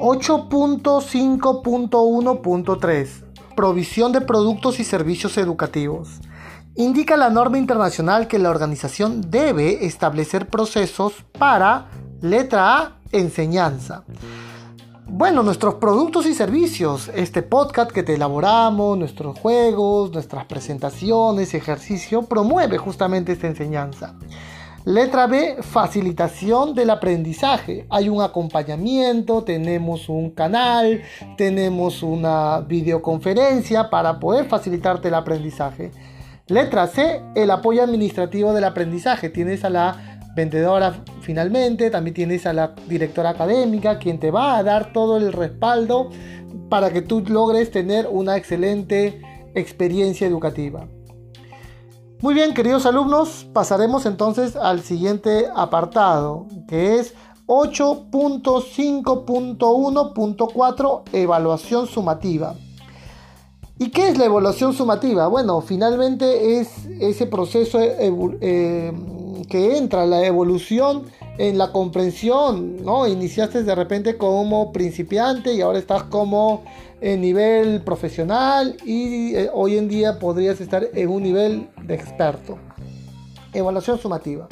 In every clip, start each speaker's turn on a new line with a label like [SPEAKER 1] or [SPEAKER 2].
[SPEAKER 1] 8.5.1.3 Provisión de productos y servicios educativos. Indica la norma internacional que la organización debe establecer procesos para, letra A, enseñanza. Bueno, nuestros productos y servicios, este podcast que te elaboramos, nuestros juegos, nuestras presentaciones, ejercicio, promueve justamente esta enseñanza. Letra B, facilitación del aprendizaje. Hay un acompañamiento, tenemos un canal, tenemos una videoconferencia para poder facilitarte el aprendizaje. Letra C, el apoyo administrativo del aprendizaje. Tienes a la vendedora finalmente, también tienes a la directora académica, quien te va a dar todo el respaldo para que tú logres tener una excelente experiencia educativa. Muy bien, queridos alumnos, pasaremos entonces al siguiente apartado, que es 8.5.1.4, evaluación sumativa. ¿Y qué es la evaluación sumativa? Bueno, finalmente es ese proceso eh, que entra, la evolución en la comprensión, ¿no? Iniciaste de repente como principiante y ahora estás como en nivel profesional y eh, hoy en día podrías estar en un nivel de experto. Evaluación sumativa.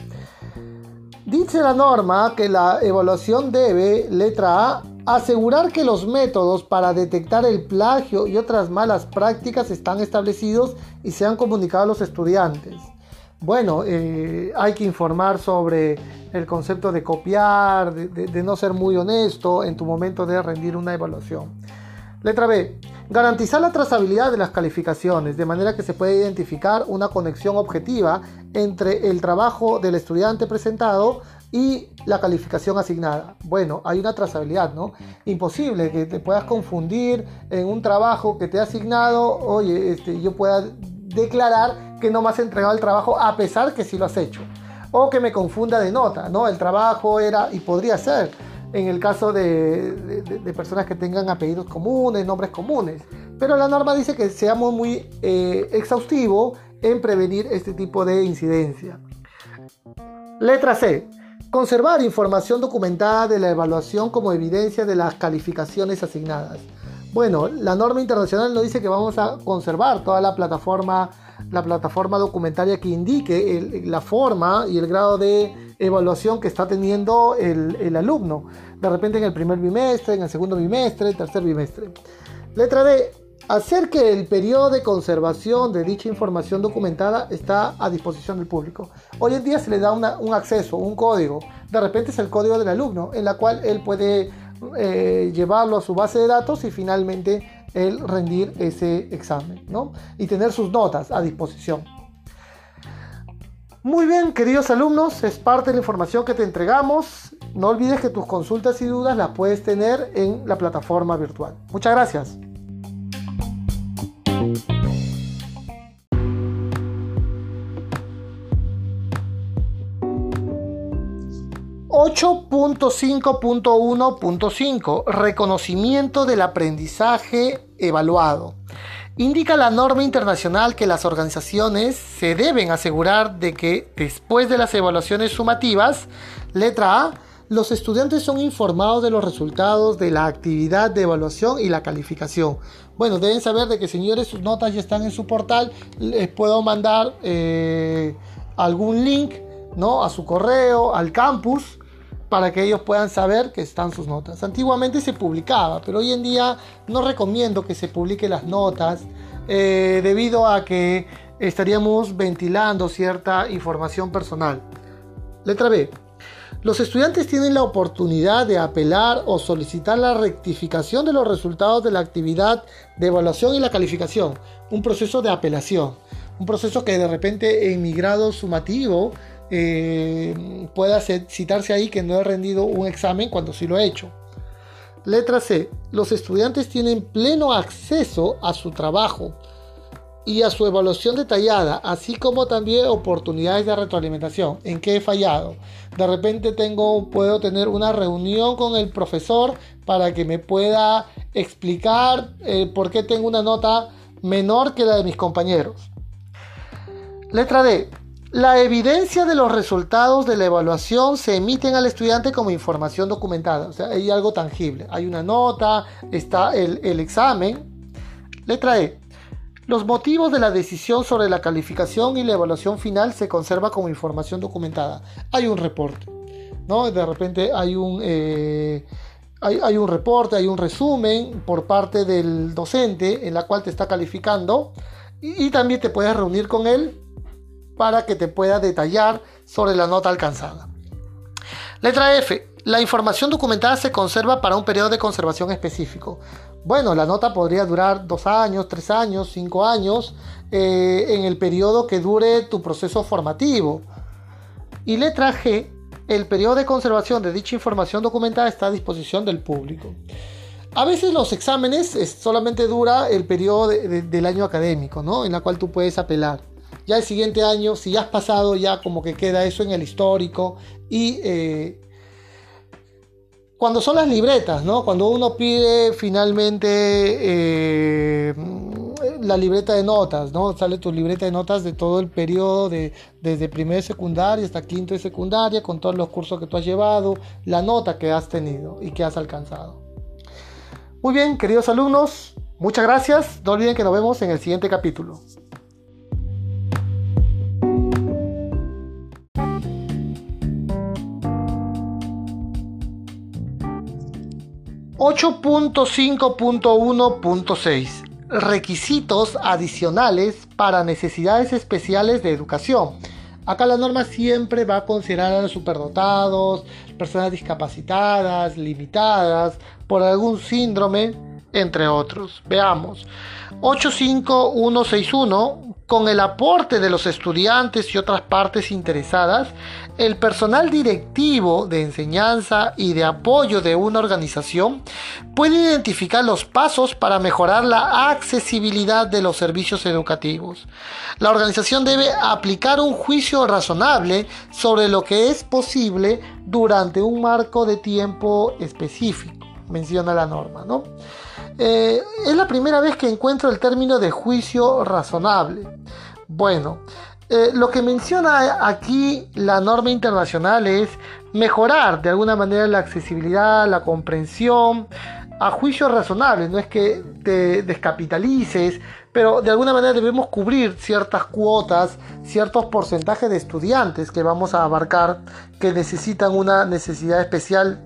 [SPEAKER 1] Dice la norma que la evaluación debe, letra A, asegurar que los métodos para detectar el plagio y otras malas prácticas están establecidos y se han comunicado a los estudiantes. Bueno, eh, hay que informar sobre el concepto de copiar, de, no ser muy honesto en tu momento de rendir una evaluación. Letra B. Garantizar la trazabilidad de las calificaciones, de manera que se pueda identificar una conexión objetiva entre el trabajo del estudiante presentado y la calificación asignada. Bueno, hay una trazabilidad, ¿no? Imposible que te puedas confundir en un trabajo que te ha asignado, oye, este, yo pueda declarar que no me has entregado el trabajo a pesar que sí lo has hecho. O que me confunda de nota, ¿no? El trabajo era, y podría ser, en el caso de, personas que tengan apellidos comunes, nombres comunes. Pero la norma dice que seamos muy eh, exhaustivos en prevenir este tipo de incidencia. Letra C. Conservar información documentada de la evaluación como evidencia de las calificaciones asignadas. Bueno, la norma internacional nos dice que vamos a conservar toda la plataforma, la plataforma documentaria que indique la forma y el grado de evaluación que está teniendo el, alumno. De repente en el primer bimestre, en el segundo bimestre, tercer bimestre. Letra D. Hacer que el periodo de conservación de dicha información documentada está a disposición del público. Hoy en día se le da un acceso, un código. De repente es el código del alumno, en la cual él puede eh, llevarlo a su base de datos y finalmente él rendir ese examen, ¿no? Y tener sus notas a disposición. Muy bien, queridos alumnos, es parte de la información que te entregamos. No olvides que tus consultas y dudas las puedes tener en la plataforma virtual. Muchas gracias. 8.5.1.5 Reconocimiento del aprendizaje evaluado. Indica la norma internacional que las organizaciones se deben asegurar de que después de las evaluaciones sumativas, letra A, los estudiantes son informados de los resultados de la actividad de evaluación y la calificación. Bueno, deben saber de que señores sus notas ya están en su portal. Les puedo mandar eh, algún link ¿no? a su correo, al campus para que ellos puedan saber que están sus notas. Antiguamente se publicaba, pero hoy en día no recomiendo que se publique las notas eh, debido a que estaríamos ventilando cierta información personal. Letra B. Los estudiantes tienen la oportunidad de apelar o solicitar la rectificación de los resultados de la actividad de evaluación y la calificación. Un proceso de apelación. Un proceso que de repente en mi grado sumativo eh, pueda citarse ahí que no he rendido un examen cuando sí lo he hecho. Letra C. Los estudiantes tienen pleno acceso a su trabajo y a su evaluación detallada, así como también oportunidades de retroalimentación. ¿En qué he fallado? De repente tengo, puedo tener una reunión con el profesor para que me pueda explicar eh, por qué tengo una nota menor que la de mis compañeros. Letra D La evidencia de los resultados de la evaluación se emiten al estudiante como información documentada. O sea, hay algo tangible. Hay una nota, está el, examen. Letra E. Los motivos de la decisión sobre la calificación y la evaluación final se conserva como información documentada. Hay un reporte, ¿no? De repente hay un, eh, hay, un reporte, hay un resumen por parte del docente en la cual te está calificando y también te puedes reunir con él para que te pueda detallar sobre la nota alcanzada. Letra F. La información documentada se conserva para un periodo de conservación específico. Bueno, la nota podría durar dos años, tres años, cinco años, eh, en el periodo que dure tu proceso formativo. Y letra G, el periodo de conservación de dicha información documentada está a disposición del público. A veces los exámenes solamente dura el periodo del año académico, ¿no? En la cual tú puedes apelar. Ya el siguiente año, si ya has pasado, ya como que queda eso en el histórico y eh, cuando son las libretas, ¿no? Cuando uno pide finalmente eh, la libreta de notas, ¿no? Sale tu libreta de notas de todo el periodo de, desde primero de secundaria hasta quinto de secundaria, con todos los cursos que tú has llevado, la nota que has tenido y que has alcanzado. Muy bien, queridos alumnos, muchas gracias. No olviden que nos vemos en el siguiente capítulo. 8.5.1.6 Requisitos adicionales para necesidades especiales de educación. Acá la norma siempre va a considerar a los superdotados, personas discapacitadas, limitadas por algún síndrome, entre otros. Veamos. 85161 con el aporte de los estudiantes y otras partes interesadas, el personal directivo de enseñanza y de apoyo de una organización puede identificar los pasos para mejorar la accesibilidad de los servicios educativos. La organización debe aplicar un juicio razonable sobre lo que es posible durante un marco de tiempo específico, menciona la norma, ¿no? Eh, es la primera vez que encuentro el término de juicio razonable. Bueno, eh, lo que menciona aquí la norma internacional es mejorar de alguna manera la accesibilidad, la comprensión, a juicio razonable, no es que te descapitalices, pero de alguna manera debemos cubrir ciertas cuotas, ciertos porcentajes de estudiantes que vamos a abarcar que necesitan una necesidad especial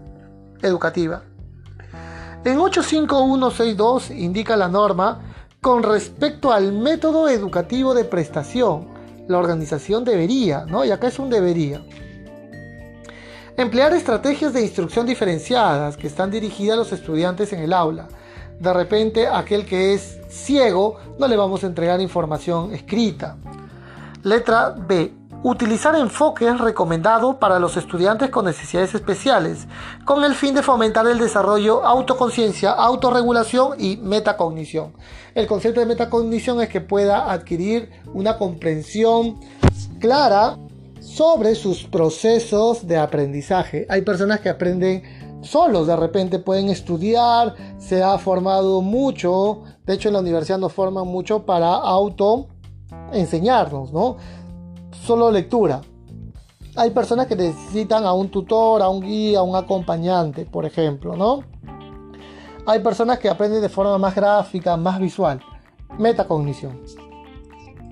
[SPEAKER 1] educativa. En 85162 indica la norma con respecto al método educativo de prestación. La organización debería, ¿no? Y acá es un debería. Emplear estrategias de instrucción diferenciadas que están dirigidas a los estudiantes en el aula. De repente, aquel que es ciego no le vamos a entregar información escrita. Letra B. Utilizar enfoques recomendados para los estudiantes con necesidades especiales, con el fin de fomentar el desarrollo, autoconciencia, autorregulación y metacognición. El concepto de metacognición es que pueda adquirir una comprensión clara sobre sus procesos de aprendizaje. Hay personas que aprenden solos, de repente pueden estudiar, se ha formado mucho, de hecho en la universidad nos forman mucho para auto enseñarnos, ¿no? Solo lectura. Hay personas que necesitan a un tutor, a un guía, a un acompañante, por ejemplo, ¿no? Hay personas que aprenden de forma más gráfica, más visual. Metacognición.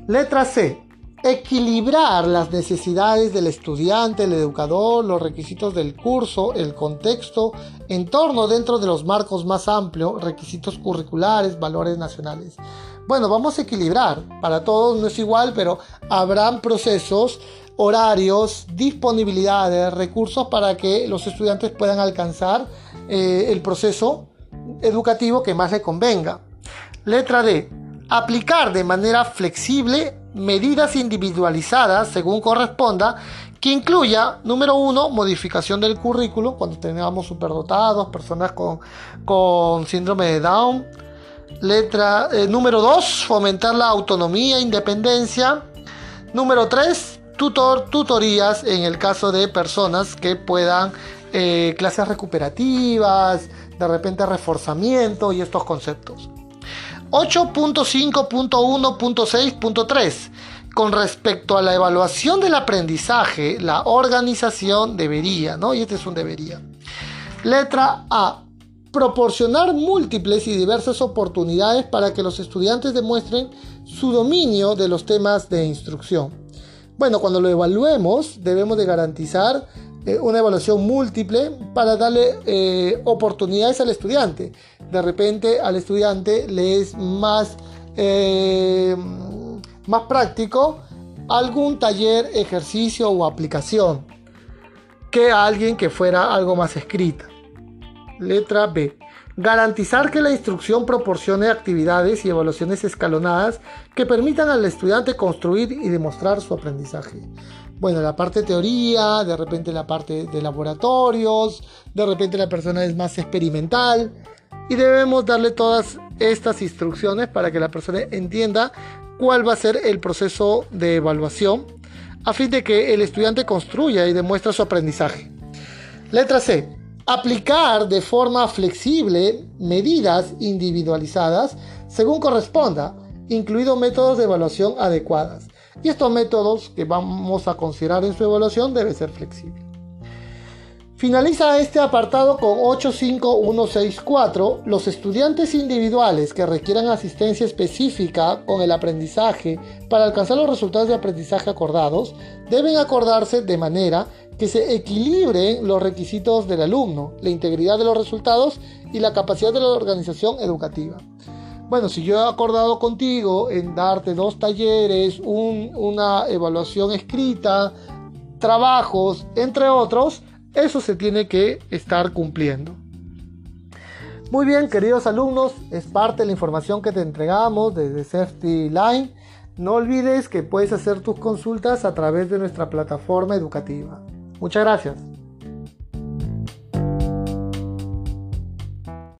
[SPEAKER 1] Letra C. Equilibrar las necesidades del estudiante, el educador, los requisitos del curso, el contexto, entorno dentro de los marcos más amplios, requisitos curriculares, valores nacionales. Bueno, vamos a equilibrar. Para todos no es igual, pero habrán procesos, horarios, disponibilidades, recursos para que los estudiantes puedan alcanzar eh, el proceso educativo que más le convenga. Letra D. Aplicar de manera flexible medidas individualizadas según corresponda que incluya, número uno, modificación del currículo cuando tengamos superdotados, personas con, con síndrome de Down. Letra eh, número dos, fomentar la autonomía e independencia. Número tres, tutor, tutorías en el caso de personas que puedan eh, clases recuperativas, de repente reforzamiento y estos conceptos. 8.5.1.6.3 con respecto a la evaluación del aprendizaje, la organización debería, ¿no? Y este es un debería. Letra A. Proporcionar múltiples y diversas oportunidades para que los estudiantes demuestren su dominio de los temas de instrucción. Bueno, cuando lo evaluemos debemos de garantizar eh, una evaluación múltiple para darle eh, oportunidades al estudiante. De repente al estudiante le es más, eh, más práctico algún taller, ejercicio o aplicación que a alguien que fuera algo más escrita. Letra B. Garantizar que la instrucción proporcione actividades y evaluaciones escalonadas que permitan al estudiante construir y demostrar su aprendizaje bueno, la parte teoría, de repente la parte de laboratorios, de repente la persona es más experimental y debemos darle todas estas instrucciones para que la persona entienda cuál va a ser el proceso de evaluación a fin de que el estudiante construya y demuestre su aprendizaje. Letra C. Aplicar de forma flexible medidas individualizadas según corresponda, incluidos métodos de evaluación adecuadas y estos métodos que vamos a considerar en su evaluación debe ser flexible. Finaliza este apartado con 85164. Los estudiantes individuales que requieran asistencia específica con el aprendizaje para alcanzar los resultados de aprendizaje acordados deben acordarse de manera que se equilibren los requisitos del alumno, la integridad de los resultados y la capacidad de la organización educativa. Bueno, si yo he acordado contigo en darte dos talleres, una evaluación escrita, trabajos, entre otros, eso se tiene que estar cumpliendo. Muy bien, queridos alumnos, es parte de la información que te entregamos desde Safety Line. No olvides que puedes hacer tus consultas a través de nuestra plataforma educativa. Muchas gracias.